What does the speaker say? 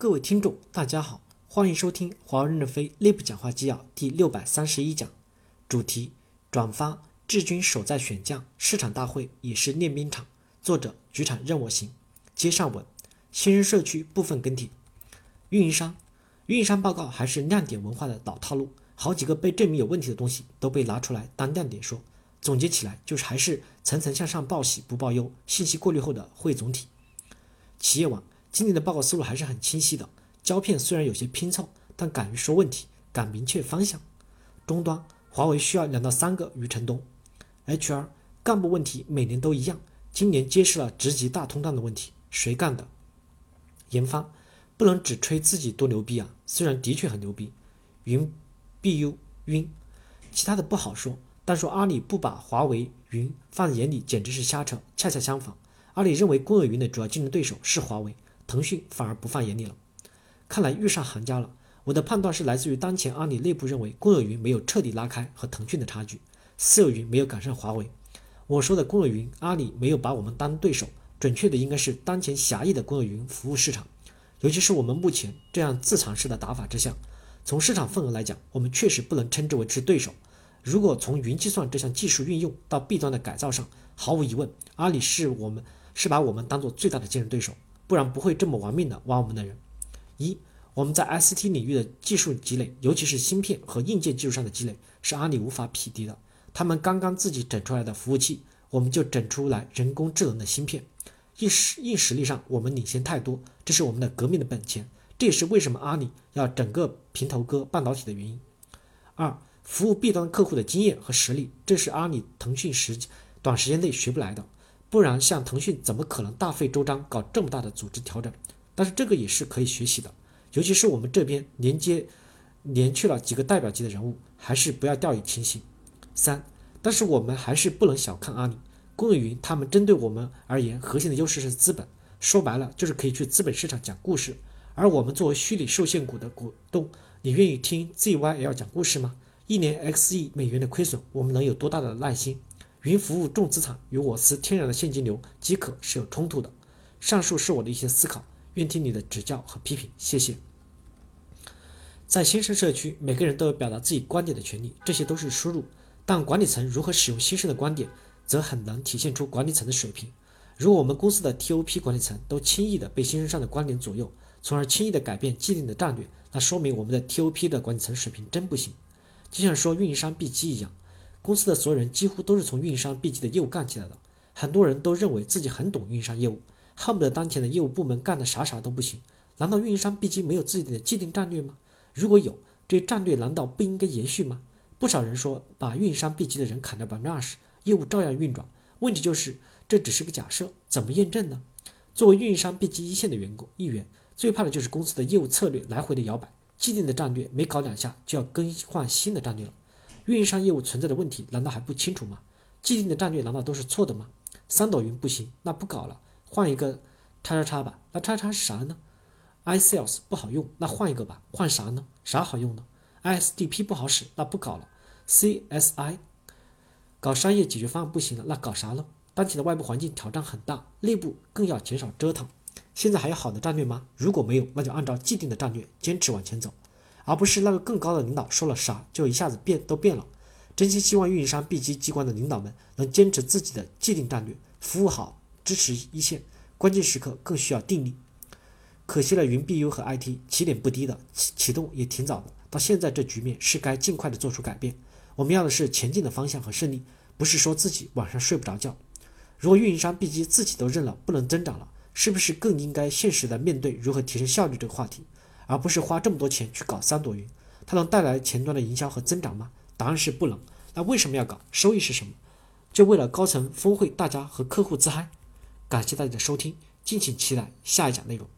各位听众，大家好，欢迎收听华为任正非内部讲话纪要第六百三十一讲，主题：转发治军守在选将，市场大会也是练兵场。作者：局长任我行。接上文，新生社区部分更替。运营商，运营商报告还是亮点文化的老套路，好几个被证明有问题的东西都被拿出来当亮点说。总结起来就是还是层层向上报喜不报忧，信息过滤后的汇总体。企业网。今年的报告思路还是很清晰的，胶片虽然有些拼凑，但敢于说问题，敢明确方向。终端，华为需要两到三个余承东。HR 干部问题每年都一样，今年揭示了职级大通道的问题，谁干的？研发不能只吹自己多牛逼啊，虽然的确很牛逼。云 BU 晕，其他的不好说，但说阿里不把华为云放在眼里简直是瞎扯。恰恰相反，阿里认为公有云的主要竞争对手是华为。腾讯反而不放眼里了，看来遇上行家了。我的判断是来自于当前阿里内部认为公有云没有彻底拉开和腾讯的差距，私有云没有赶上华为。我说的公有云，阿里没有把我们当对手，准确的应该是当前狭义的公有云服务市场，尤其是我们目前这样自尝试的打法之下，从市场份额来讲，我们确实不能称之为是对手。如果从云计算这项技术运用到 B 端的改造上，毫无疑问，阿里是我们是把我们当做最大的竞争对手。不然不会这么玩命的挖我们的人。一，我们在 ICT 领域的技术积累，尤其是芯片和硬件技术上的积累，是阿里无法匹敌的。他们刚刚自己整出来的服务器，我们就整出来人工智能的芯片，硬实硬实力上我们领先太多，这是我们的革命的本钱。这也是为什么阿里要整个平头哥半导体的原因。二，服务 B 端客户的经验和实力，这是阿里、腾讯时短时间内学不来的。不然，像腾讯怎么可能大费周章搞这么大的组织调整？但是这个也是可以学习的，尤其是我们这边连接连去了几个代表级的人物，还是不要掉以轻心。三，但是我们还是不能小看阿里、公有云，他们针对我们而言，核心的优势是资本，说白了就是可以去资本市场讲故事。而我们作为虚拟受限股的股东，你愿意听 ZYL 讲故事吗？一年 X 亿美元的亏损，我们能有多大的耐心？云服务重资产与我司天然的现金流即可是有冲突的。上述是我的一些思考，愿听你的指教和批评，谢谢。在新生社区，每个人都有表达自己观点的权利，这些都是输入。但管理层如何使用新生的观点，则很难体现出管理层的水平。如果我们公司的 TOP 管理层都轻易的被新生上的观点左右，从而轻易的改变既定的战略，那说明我们的 TOP 的管理层水平真不行。就像说运营商 B 机一样。公司的所有人几乎都是从运营商 B 级的业务干起来的，很多人都认为自己很懂运营商业务，恨不得当前的业务部门干的啥啥都不行。难道运营商 B 级没有自己的既定战略吗？如果有，这战略难道不应该延续吗？不少人说把运营商 B 级的人砍掉百分之二十，业务照样运转。问题就是这只是个假设，怎么验证呢？作为运营商 B 级一线的员工一员，最怕的就是公司的业务策略来回的摇摆，既定的战略没搞两下就要更换新的战略了。运营商业务存在的问题难道还不清楚吗？既定的战略难道都是错的吗？三朵云不行，那不搞了，换一个叉叉叉吧。那叉叉是啥呢？iSales 不好用，那换一个吧。换啥呢？啥好用呢？ISDP 不好使，那不搞了。CSI 搞商业解决方案不行了，那搞啥呢？当前的外部环境挑战很大，内部更要减少折腾。现在还有好的战略吗？如果没有，那就按照既定的战略坚持往前走。而不是那个更高的领导说了啥就一下子变都变了。真心希望运营商 B 级机关的领导们能坚持自己的既定战略，服务好，支持一线，关键时刻更需要定力。可惜了，云 BU 和 IT 起点不低的，启启动也挺早的。到现在这局面是该尽快的做出改变。我们要的是前进的方向和胜利，不是说自己晚上睡不着觉。如果运营商 B 级自己都认了不能增长了，是不是更应该现实的面对如何提升效率这个话题？而不是花这么多钱去搞三朵云，它能带来前端的营销和增长吗？答案是不能。那为什么要搞？收益是什么？就为了高层峰会，大家和客户自嗨。感谢大家的收听，敬请期待下一讲内容。